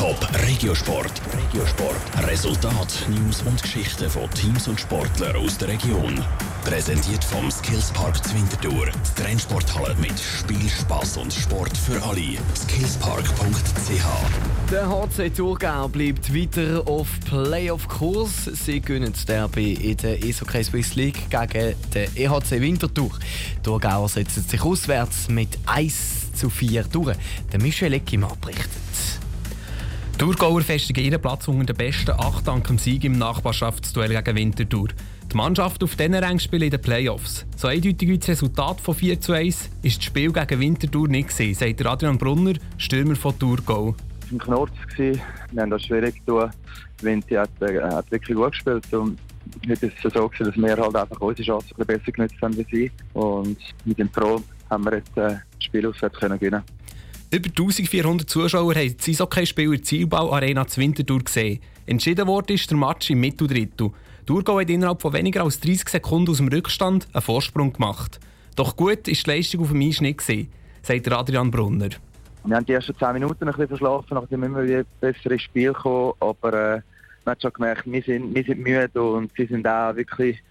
Top Regiosport. Regiosport. Resultat, News und Geschichten von Teams und Sportlern aus der Region. Präsentiert vom Skillspark Zwintertour. Die Trennsporthalle mit Spiel, Spaß und Sport für alle. Skillspark.ch. Der HC Thurgau bleibt weiter auf Playoff-Kurs. Sie gewinnen das Derby in der Eishockey Swiss League gegen den EHC Winterthur. Thurgauer setzen sich auswärts mit 1 zu 4 durch. Der Michel Eckimann berichtet. Thurgauer festigen ihren Platz unter den besten acht dank dem Sieg im Nachbarschaftsduell gegen Winterthur. Die Mannschaft auf diesen Rang spielt in den Playoffs. So eindeutig wie das Resultat von 4 zu 1 ist das Spiel gegen Winterthur nicht gesehen, sagt Adrian Brunner, Stürmer von Thurgau. Es war ein Knurz. Wir haben das schwierig getan. Winti hat, äh, hat wirklich gut gespielt. Und heute ist so, gewesen, dass wir halt einfach unsere Chancen besser genutzt haben wie sie. Und mit dem Pro haben wir jetzt äh, das Spiel auswärts können gewinnen Über 1400 Zuschauer haben das Eishockeyspiel in der Zielbau Arena zu Winterthur gesehen. Entschieden wurde der Match im Mitteldrittel. Thurgau hat innerhalb von weniger als 30 Sekunden aus dem Rückstand einen Vorsprung gemacht. Doch gut ist die Leistung auf dem Eis nicht gesehen, sagt Adrian Brunner. Wir haben die ersten 10 Minuten ein bisschen verschlafen, nachdem wir wieder besser ins Spiel gekommen. Aber äh, man hat schon gemerkt, wir sind, wir sind müde und sie sind auch wirklich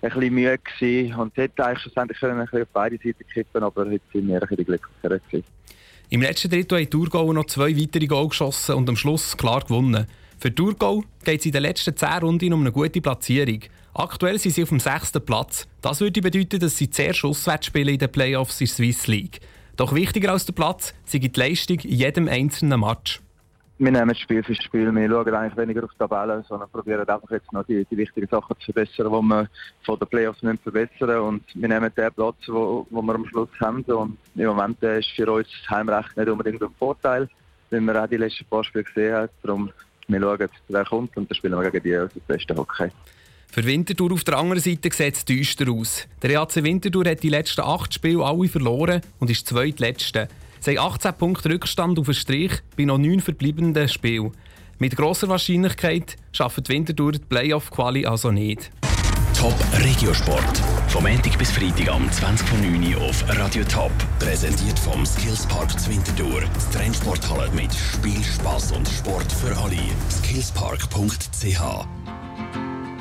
ein bisschen müde gewesen. Und es hätte eigentlich schlussendlich können ein bisschen auf beide Seiten kippen aber heute sind wir ein bisschen glücklicher gewesen. Im letzten Drittel haben Thurgau noch zwei weitere Goal geschossen und am Schluss klar gewonnen. Für Thurgau geht es in den letzten 10 Runden um eine gute Platzierung. Aktuell sind sie auf dem sechsten Platz. Das würde bedeuten, dass sie zuerst auswärts spielen in den Playoffs in der Swiss League. Doch wichtiger als der Platz sei die Leistung in jedem einzelnen Match. Wir nehmen Spiel für Spiel. Wir schauen eigentlich weniger auf die Tabelle, sondern probieren einfach jetzt noch die, die wichtigen Sachen zu verbessern, die wir von den Playoffs müssen verbessern Und wir nehmen den Platz, wo, wo wir am Schluss haben. Und im Moment ist für uns das Heimrecht nicht unbedingt ein Vorteil, weil wir auch die letzten paar Spiele gesehen haben. Darum wir schauen, wer kommt und dann spielen wir gegen die aus dem besten Hockey. Für Winterthur auf der anderen Seite sieht es düster aus. Der EAC Winterthur hat die letzten acht Spiele alle verloren und ist zweitletzte. Sie haben 18 Punkte Rückstand auf den Strich bei noch neun verbleibenden Spielen. Mit grosser Wahrscheinlichkeit schafft Winterthur die Playoff-Quali also nicht. Top Regiosport. Vom Montag bis Freitag am 20.09 Uhr auf Radio Top. Präsentiert vom Skillspark Zwintertour. Die Trennsporthalle mit Spiel, Spaß und Sport für alle. Skillspark.ch